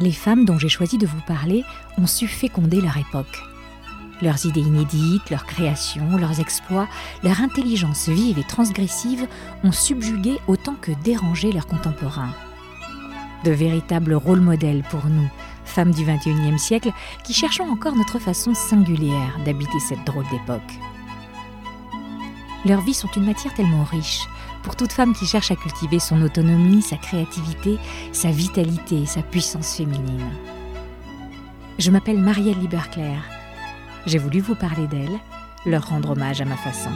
Les femmes dont j'ai choisi de vous parler ont su féconder leur époque. Leurs idées inédites, leurs créations, leurs exploits, leur intelligence vive et transgressive ont subjugué autant que dérangé leurs contemporains. De véritables rôles modèles pour nous, femmes du XXIe siècle, qui cherchons encore notre façon singulière d'habiter cette drôle d'époque. Leurs vies sont une matière tellement riche, pour toute femme qui cherche à cultiver son autonomie, sa créativité, sa vitalité et sa puissance féminine. Je m'appelle Marielle Liberclair. J'ai voulu vous parler d'elles, leur rendre hommage à ma façon,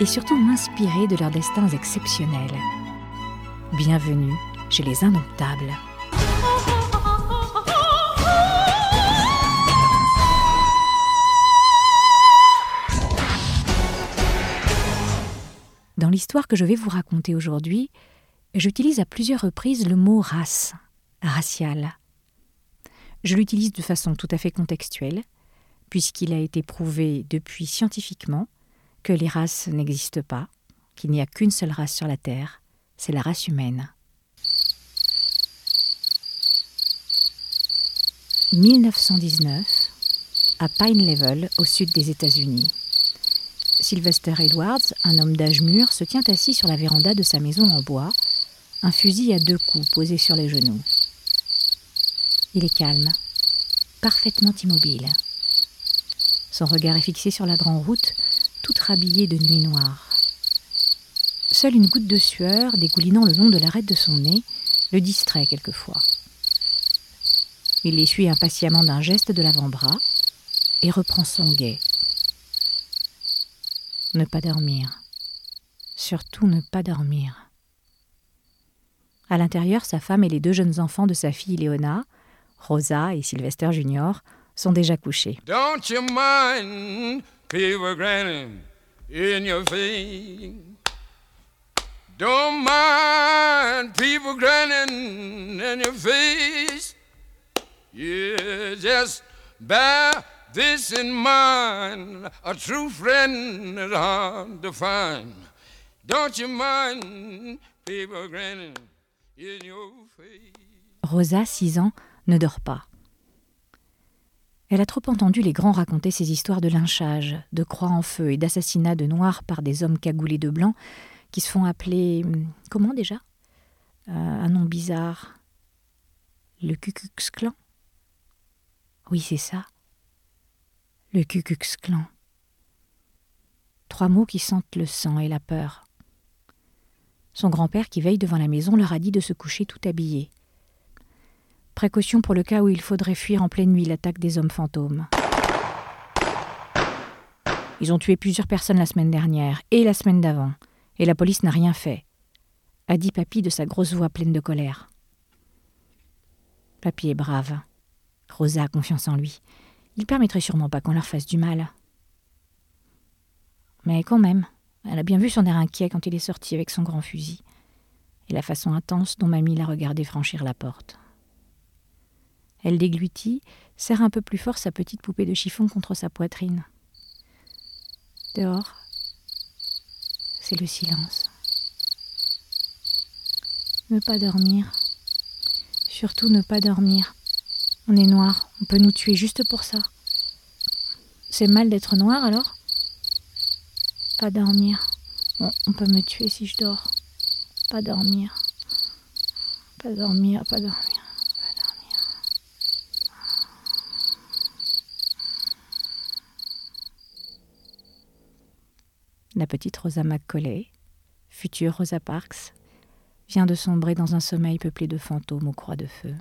et surtout m'inspirer de leurs destins exceptionnels. Bienvenue chez les Indomptables. Dans l'histoire que je vais vous raconter aujourd'hui, j'utilise à plusieurs reprises le mot race, racial. Je l'utilise de façon tout à fait contextuelle, puisqu'il a été prouvé depuis scientifiquement que les races n'existent pas, qu'il n'y a qu'une seule race sur la Terre, c'est la race humaine. 1919, à Pine Level, au sud des États-Unis. Sylvester Edwards, un homme d'âge mûr, se tient assis sur la véranda de sa maison en bois, un fusil à deux coups posé sur les genoux. Il est calme, parfaitement immobile. Son regard est fixé sur la grande route, toute rhabillée de nuit noire. Seule une goutte de sueur, dégoulinant le long de l'arête de son nez, le distrait quelquefois. Il l'essuie impatiemment d'un geste de l'avant-bras et reprend son guet. Ne pas dormir. Surtout ne pas dormir. À l'intérieur, sa femme et les deux jeunes enfants de sa fille Léona, Rosa et Sylvester Junior, sont déjà couchés. Don't you mind people grinning in your face? Don't mind people grinning in your face. Yeah, just bear this in mind. A true friend is hard to find. Don't you mind people grinning? Rosa, 6 ans, ne dort pas. Elle a trop entendu les grands raconter ces histoires de lynchage, de croix en feu et d'assassinats de noirs par des hommes cagoulés de blanc qui se font appeler. hum, Comment déjà? Euh, Un nom bizarre. Le Ku Klux Klan? Oui, c'est ça. Le Ku Klux Klan. Trois mots qui sentent le sang et la peur. Son grand-père, qui veille devant la maison, leur a dit de se coucher tout habillé. Précaution pour le cas où il faudrait fuir en pleine nuit l'attaque des hommes fantômes. Ils ont tué plusieurs personnes la semaine dernière et la semaine d'avant, et la police n'a rien fait, a dit Papy de sa grosse voix pleine de colère. Papy est brave. Rosa a confiance en lui. Il permettrait sûrement pas qu'on leur fasse du mal. Mais quand même, elle a bien vu son air inquiet quand il est sorti avec son grand fusil, et la façon intense dont Mamie l'a regardé franchir la porte. Elle déglutit, serre un peu plus fort sa petite poupée de chiffon contre sa poitrine. Dehors, c'est le silence. Ne pas dormir. Surtout ne pas dormir. On est noir, on peut nous tuer juste pour ça. C'est mal d'être noir alors? Pas dormir. Bon, on peut me tuer si je dors. Pas dormir. Pas dormir, pas dormir. Pas dormir. La petite Rosa McCauley, future Rosa Parks, vient de sombrer dans un sommeil peuplé de fantômes aux croix de feu.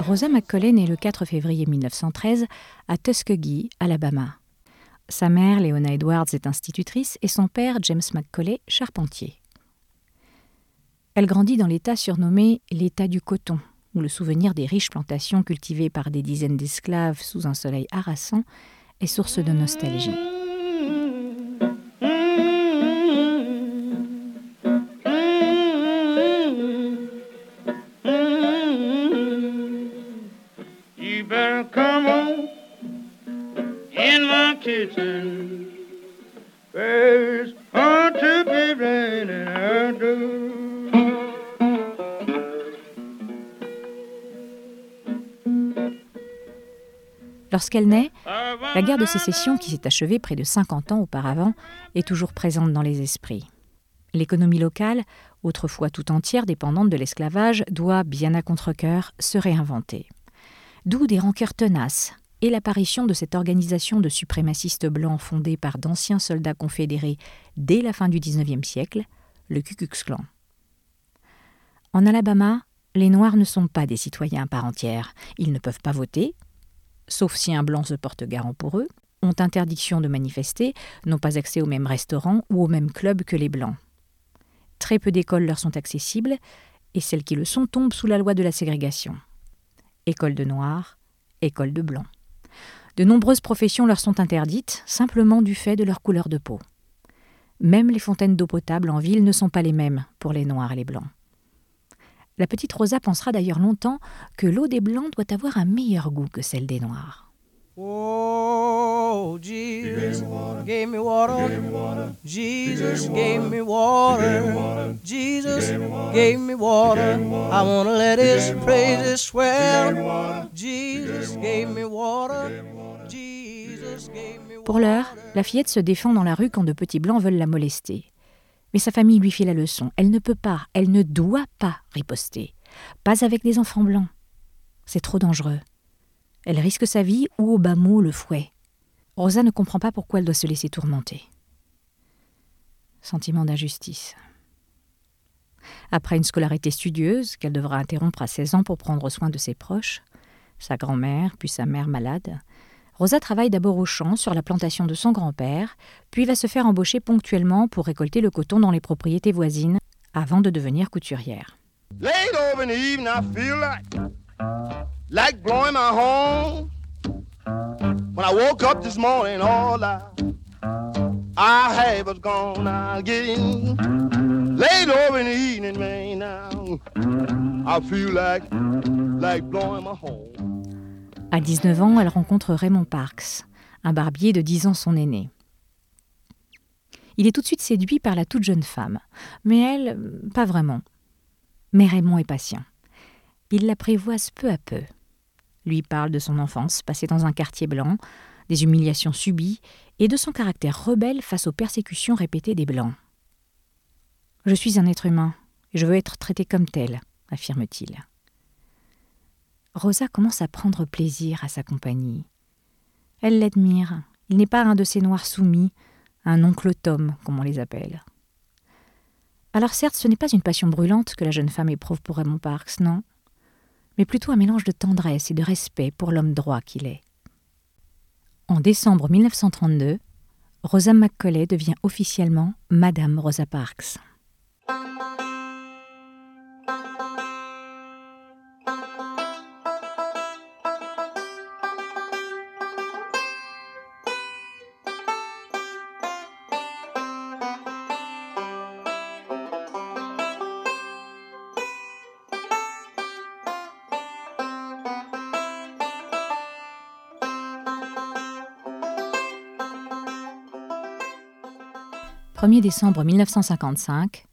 Rosa McCauley naît le 4 février 1913 à Tuskegee, Alabama. Sa mère, Leona Edwards, est institutrice et son père, James McCauley, charpentier. Elle grandit dans l'État surnommé l'État du coton, où le souvenir des riches plantations cultivées par des dizaines d'esclaves sous un soleil harassant est source de nostalgie. La guerre de sécession qui s'est achevée près de 50 ans auparavant est toujours présente dans les esprits. L'économie locale, autrefois tout entière dépendante de l'esclavage, doit, bien à contre-coeur, se réinventer. D'où des rancœurs tenaces et l'apparition de cette organisation de suprémacistes blancs fondée par d'anciens soldats confédérés dès la fin du XIXe siècle, le Ku Klux Klan. En Alabama, les Noirs ne sont pas des citoyens à part entière. Ils ne peuvent pas voter, sauf si un blanc se porte garant pour eux, ont interdiction de manifester, n'ont pas accès aux mêmes restaurants ou aux mêmes clubs que les blancs. Très peu d'écoles leur sont accessibles, et celles qui le sont tombent sous la loi de la ségrégation. École de noirs, école de blancs. De nombreuses professions leur sont interdites, simplement du fait de leur couleur de peau. Même les fontaines d'eau potable en ville ne sont pas les mêmes pour les noirs et les blancs. La petite Rosa pensera d'ailleurs longtemps que l'eau des blancs doit avoir un meilleur goût que celle des noirs. Oh, Jesus gave me water. Jesus gave me water. Jesus gave me water. I want to let his praises swell. Jesus gave me water. Jesus gave me Pour l'heure, la fillette se défend dans la rue quand de petits blancs veulent la molester. Mais sa famille lui fait la leçon. Elle ne peut pas, elle ne doit pas riposter. Pas avec des enfants blancs. C'est trop dangereux. Elle risque sa vie ou au bas mot le fouet. Rosa ne comprend pas pourquoi elle doit se laisser tourmenter. Sentiment d'injustice. Après une scolarité studieuse qu'elle devra interrompre à 16 ans pour prendre soin de ses proches, sa grand-mère puis sa mère malade, Rosa travaille d'abord au champ sur la plantation de son grand-père, puis va se faire embaucher ponctuellement pour récolter le coton dans les propriétés voisines avant de devenir couturière. Late over in the evening, I feel like, like blowing my horn. When I woke up this morning, all I, I had was gone again. Late over in the evening, man, now, I feel like, like blowing my horn. À 19 ans, elle rencontre Raymond Parks, un barbier de 10 ans son aîné. Il est tout de suite séduit par la toute jeune femme, mais elle, pas vraiment. Mais Raymond est patient. Il l'apprivoise peu à peu. Lui parle de son enfance passée dans un quartier blanc, des humiliations subies et de son caractère rebelle face aux persécutions répétées des Blancs. Je suis un être humain et je veux être traité comme tel, affirme-t-il. Rosa commence à prendre plaisir à sa compagnie. Elle l'admire. Il n'est pas un de ces noirs soumis, un oncle Tom, comme on les appelle. Alors certes, ce n'est pas une passion brûlante que la jeune femme éprouve pour Raymond Parks, non, mais plutôt un mélange de tendresse et de respect pour l'homme droit qu'il est. En décembre 1932, Rosa McCauley devient officiellement Madame Rosa Parks. « 1er décembre 1955,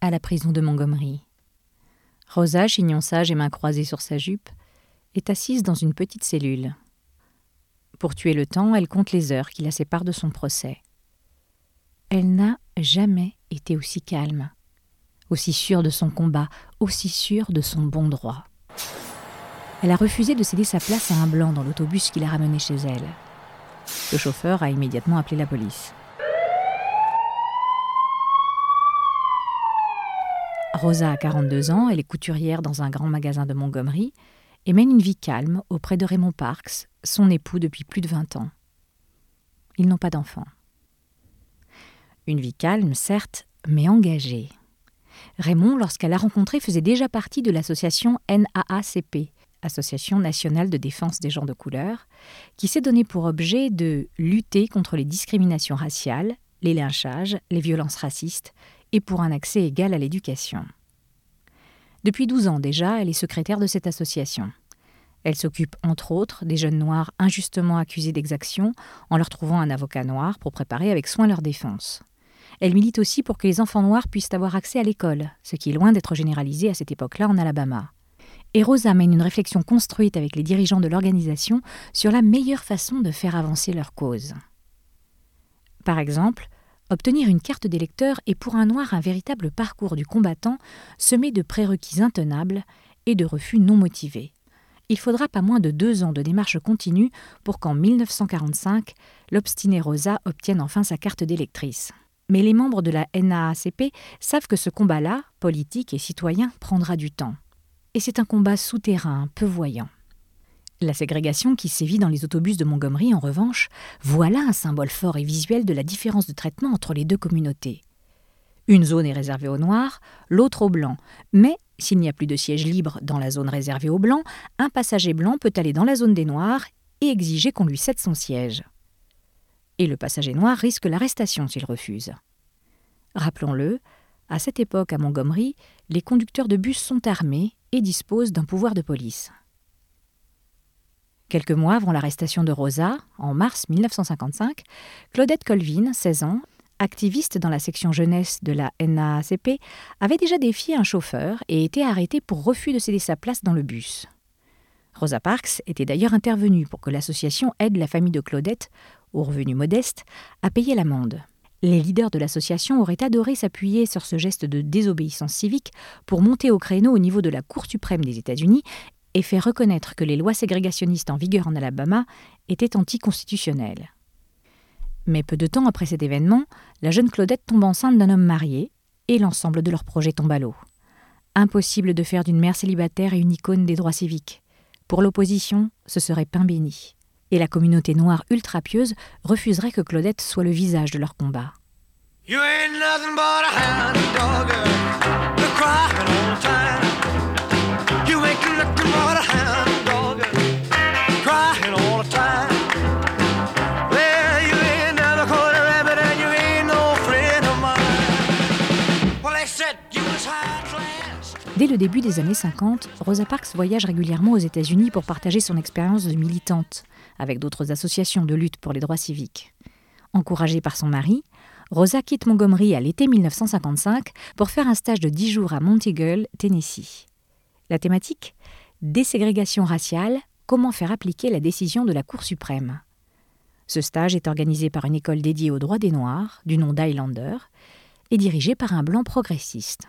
à la prison de Montgomery. Rosa, chignon sage et main croisée sur sa jupe, est assise dans une petite cellule. Pour tuer le temps, elle compte les heures qui la séparent de son procès. Elle n'a jamais été aussi calme, aussi sûre de son combat, aussi sûre de son bon droit. Elle a refusé de céder sa place à un blanc dans l'autobus qui l'a ramenée chez elle. Le chauffeur a immédiatement appelé la police. Rosa a 42 ans, elle est couturière dans un grand magasin de Montgomery et mène une vie calme auprès de Raymond Parks, son époux depuis plus de 20 ans. Ils n'ont pas d'enfants. Une vie calme, certes, mais engagée. Raymond, lorsqu'elle l'a rencontré, faisait déjà partie de l'association NAACP, Association nationale de défense des gens de couleur, qui s'est donné pour objet de lutter contre les discriminations raciales, les lynchages, les violences racistes et pour un accès égal à l'éducation. Depuis 12 ans déjà, elle est secrétaire de cette association. Elle s'occupe entre autres des jeunes noirs injustement accusés d'exaction en leur trouvant un avocat noir pour préparer avec soin leur défense. Elle milite aussi pour que les enfants noirs puissent avoir accès à l'école, ce qui est loin d'être généralisé à cette époque-là en Alabama. Et Rosa mène une réflexion construite avec les dirigeants de l'organisation sur la meilleure façon de faire avancer leur cause. Par exemple, obtenir une carte d'électeur est pour un noir un véritable parcours du combattant semé de prérequis intenables et de refus non motivés. Il faudra pas moins de deux ans de démarche continue pour qu'en 1945, l'obstiné Rosa obtienne enfin sa carte d'électrice. Mais les membres de la NAACP savent que ce combat-là, politique et citoyen, prendra du temps. Et c'est un combat souterrain, peu voyant. La ségrégation qui sévit dans les autobus de Montgomery, en revanche, voilà un symbole fort et visuel de la différence de traitement entre les deux communautés. Une zone est réservée aux Noirs, l'autre aux Blancs, mais s'il n'y a plus de siège libre dans la zone réservée aux Blancs, un passager blanc peut aller dans la zone des Noirs et exiger qu'on lui cède son siège. Et le passager noir risque l'arrestation s'il refuse. Rappelons-le, à cette époque à Montgomery, les conducteurs de bus sont armés et disposent d'un pouvoir de police. Quelques mois avant l'arrestation de Rosa, en mars 1955, Claudette Colvin, 16 ans, activiste dans la section jeunesse de la NAACP, avait déjà défié un chauffeur et été arrêtée pour refus de céder sa place dans le bus. Rosa Parks était d'ailleurs intervenue pour que l'association aide la famille de Claudette, aux revenus modestes, à payer l'amende. Les leaders de l'association auraient adoré s'appuyer sur ce geste de désobéissance civique pour monter au créneau au niveau de la Cour suprême des États-Unis et faire reconnaître que les lois ségrégationnistes en vigueur en Alabama étaient anticonstitutionnelles. Mais peu de temps après cet événement, la jeune Claudette tombe enceinte d'un homme marié et l'ensemble de leur projet tombe à l'eau. Impossible de faire d'une mère célibataire une icône des droits civiques. Pour l'opposition, ce serait pain béni. Et la communauté noire ultra pieuse refuserait que Claudette soit le visage de leur combat. Dès le début des années 50, Rosa Parks voyage régulièrement aux États-Unis pour partager son expérience de militante avec d'autres associations de lutte pour les droits civiques. Encouragée par son mari, Rosa quitte Montgomery à l'été 1955 pour faire un stage de dix jours à Monteagle, Tennessee. La thématique Déségrégation raciale, comment faire appliquer la décision de la Cour suprême. Ce stage est organisé par une école dédiée aux droits des Noirs, du nom d'Highlander, et dirigée par un blanc progressiste.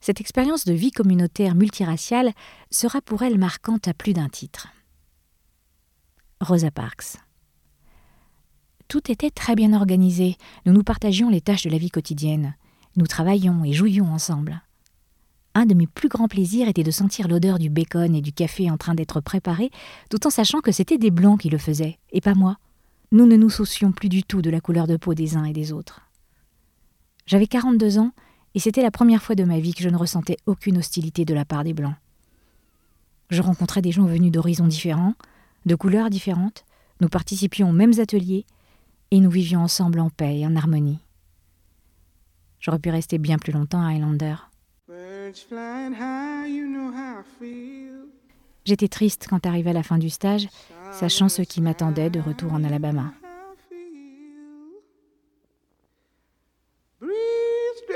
Cette expérience de vie communautaire multiraciale sera pour elle marquante à plus d'un titre. Rosa Parks. Tout était très bien organisé, nous nous partagions les tâches de la vie quotidienne, nous travaillions et jouions ensemble. Un de mes plus grands plaisirs était de sentir l'odeur du bacon et du café en train d'être préparé, tout en sachant que c'était des blancs qui le faisaient, et pas moi. Nous ne nous soucions plus du tout de la couleur de peau des uns et des autres. J'avais 42 ans et c'était la première fois de ma vie que je ne ressentais aucune hostilité de la part des Blancs. Je rencontrais des gens venus d'horizons différents, de couleurs différentes, nous participions aux mêmes ateliers, et nous vivions ensemble en paix et en harmonie. J'aurais pu rester bien plus longtemps à Highlander. J'étais triste quand arrivait la fin du stage, sachant ce qui m'attendait de retour en Alabama.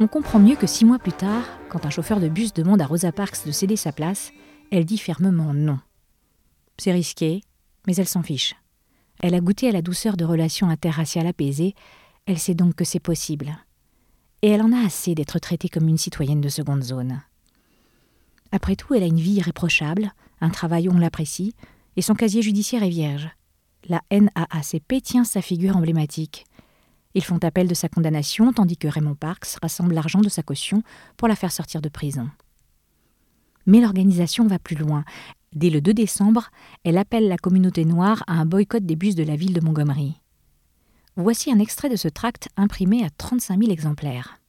On comprend mieux que six mois plus tard, quand un chauffeur de bus demande à Rosa Parks de céder sa place, elle dit fermement non. C'est risqué, mais elle s'en fiche. Elle a goûté à la douceur de relations interraciales apaisées, elle sait donc que c'est possible. Et elle en a assez d'être traitée comme une citoyenne de seconde zone. Après tout, elle a une vie irréprochable, un travail où on l'apprécie, et son casier judiciaire est vierge. La NAACP tient sa figure emblématique. Ils font appel de sa condamnation, tandis que Raymond Parks rassemble l'argent de sa caution pour la faire sortir de prison. Mais l'organisation va plus loin. Dès le 2 décembre, elle appelle la communauté noire à un boycott des bus de la ville de Montgomery. Voici un extrait de ce tract imprimé à 35 000 exemplaires.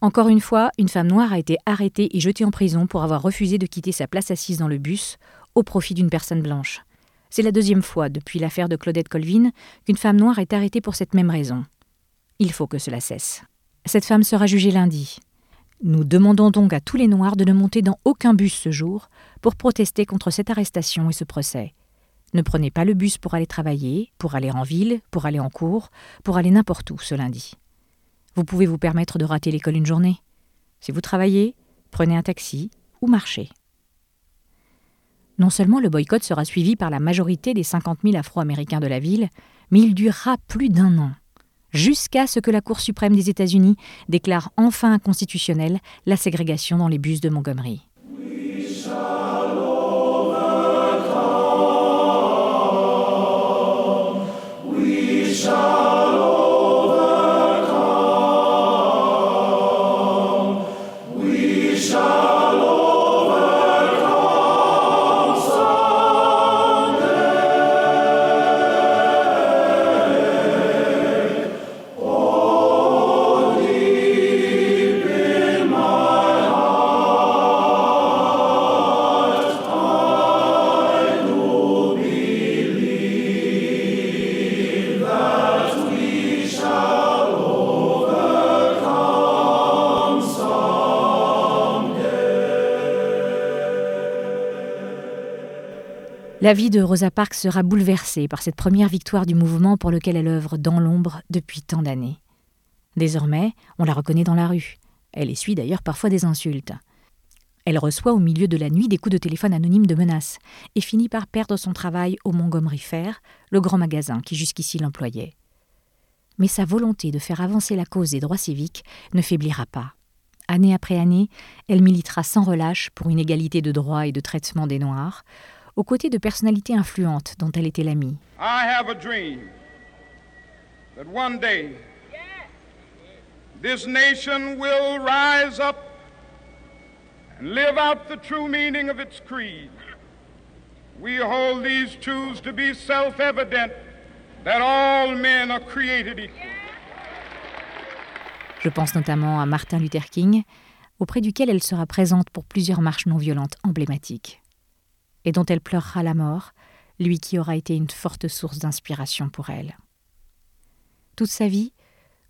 Encore une fois, une femme noire a été arrêtée et jetée en prison pour avoir refusé de quitter sa place assise dans le bus au profit d'une personne blanche. C'est la deuxième fois depuis l'affaire de Claudette Colvin qu'une femme noire est arrêtée pour cette même raison. Il faut que cela cesse. Cette femme sera jugée lundi. Nous demandons donc à tous les Noirs de ne monter dans aucun bus ce jour pour protester contre cette arrestation et ce procès. Ne prenez pas le bus pour aller travailler, pour aller en ville, pour aller en cours, pour aller n'importe où ce lundi. Vous pouvez vous permettre de rater l'école une journée. Si vous travaillez, prenez un taxi ou marchez. Non seulement le boycott sera suivi par la majorité des 50 000 Afro-Américains de la ville, mais il durera plus d'un an jusqu'à ce que la Cour suprême des États-Unis déclare enfin inconstitutionnelle la ségrégation dans les bus de Montgomery. La vie de Rosa Parks sera bouleversée par cette première victoire du mouvement pour lequel elle œuvre dans l'ombre depuis tant d'années. Désormais, on la reconnaît dans la rue. Elle essuie d'ailleurs parfois des insultes. Elle reçoit au milieu de la nuit des coups de téléphone anonymes de menaces et finit par perdre son travail au Montgomery Fair, le grand magasin qui jusqu'ici l'employait. Mais sa volonté de faire avancer la cause des droits civiques ne faiblira pas. Année après année, elle militera sans relâche pour une égalité de droits et de traitement des Noirs, aux côtés de personnalités influentes dont elle était l'amie. I have a dream that one day this nation will rise up and live out the true meaning of its creed. We hold these truths to be self evident that all men are created equal. Je pense notamment à Martin Luther King, auprès duquel elle sera présente pour plusieurs marches non violentes emblématiques et dont elle pleurera la mort, lui qui aura été une forte source d'inspiration pour elle. Toute sa vie,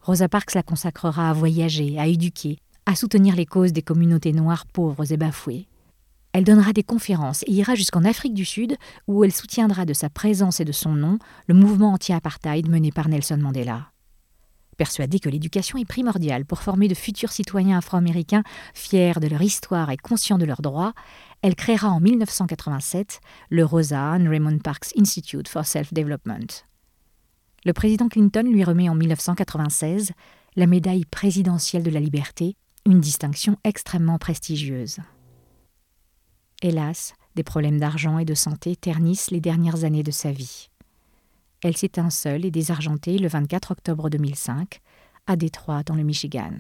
Rosa Parks la consacrera à voyager, à éduquer, à soutenir les causes des communautés noires pauvres et bafouées. Elle donnera des conférences et ira jusqu'en Afrique du Sud, où elle soutiendra de sa présence et de son nom le mouvement anti-apartheid mené par Nelson Mandela. Persuadée que l'éducation est primordiale pour former de futurs citoyens afro-américains fiers de leur histoire et conscients de leurs droits, elle créera en 1987 le Rosa and Raymond Parks Institute for Self-Development. Le président Clinton lui remet en 1996 la médaille présidentielle de la liberté, une distinction extrêmement prestigieuse. Hélas, des problèmes d'argent et de santé ternissent les dernières années de sa vie. Elle s'éteint seule et désargentée le 24 octobre 2005 à Détroit, dans le Michigan.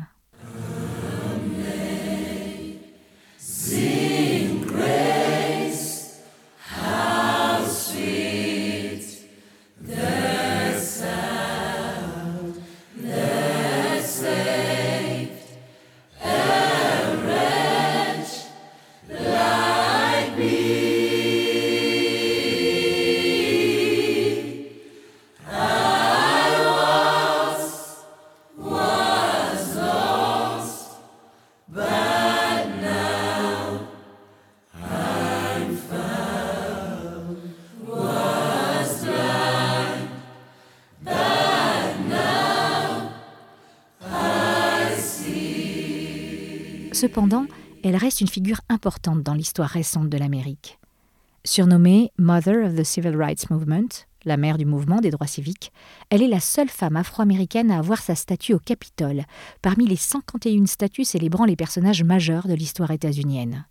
Cependant, elle reste une figure importante dans l'histoire récente de l'Amérique. Surnommée Mother of the Civil Rights Movement, la mère du mouvement des droits civiques, elle est la seule femme afro-américaine à avoir sa statue au Capitole, parmi les 51 statues célébrant les personnages majeurs de l'histoire états-unienne.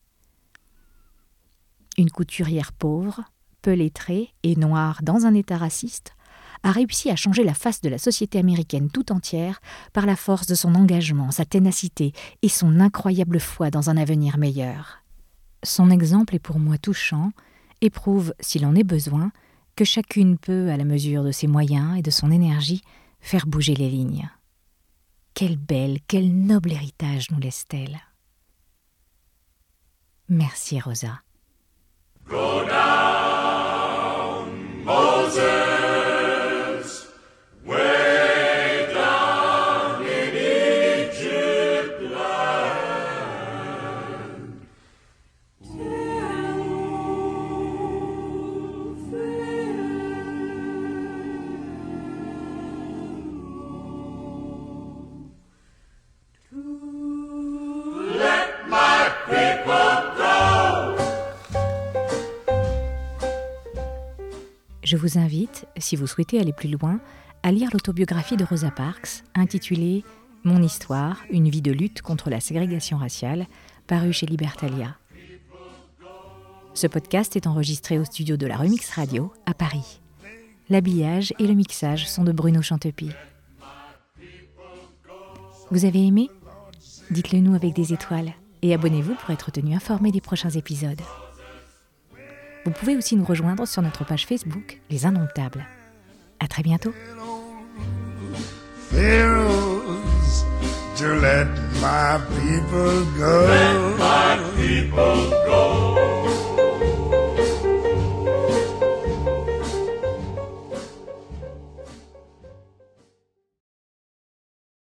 Une couturière pauvre, peu lettrée et noire dans un état raciste, a réussi à changer la face de la société américaine tout entière par la force de son engagement, sa ténacité et son incroyable foi dans un avenir meilleur. Son exemple est pour moi touchant et prouve, s'il en est besoin, que chacune peut, à la mesure de ses moyens et de son énergie, faire bouger les lignes. Quel bel, quel noble héritage nous laisse-t-elle Merci Rosa. Je vous invite, si vous souhaitez aller plus loin, à lire l'autobiographie de Rosa Parks, intitulée Mon histoire, une vie de lutte contre la ségrégation raciale, parue chez Libertalia. Ce podcast est enregistré au studio de la Remix Radio à Paris. L'habillage et le mixage sont de Bruno Chantepie. Vous avez aimé? Dites-le nous avec des étoiles et abonnez-vous pour être tenu informé des prochains épisodes. Vous pouvez aussi nous rejoindre sur notre page Facebook Les Indomptables. À très bientôt.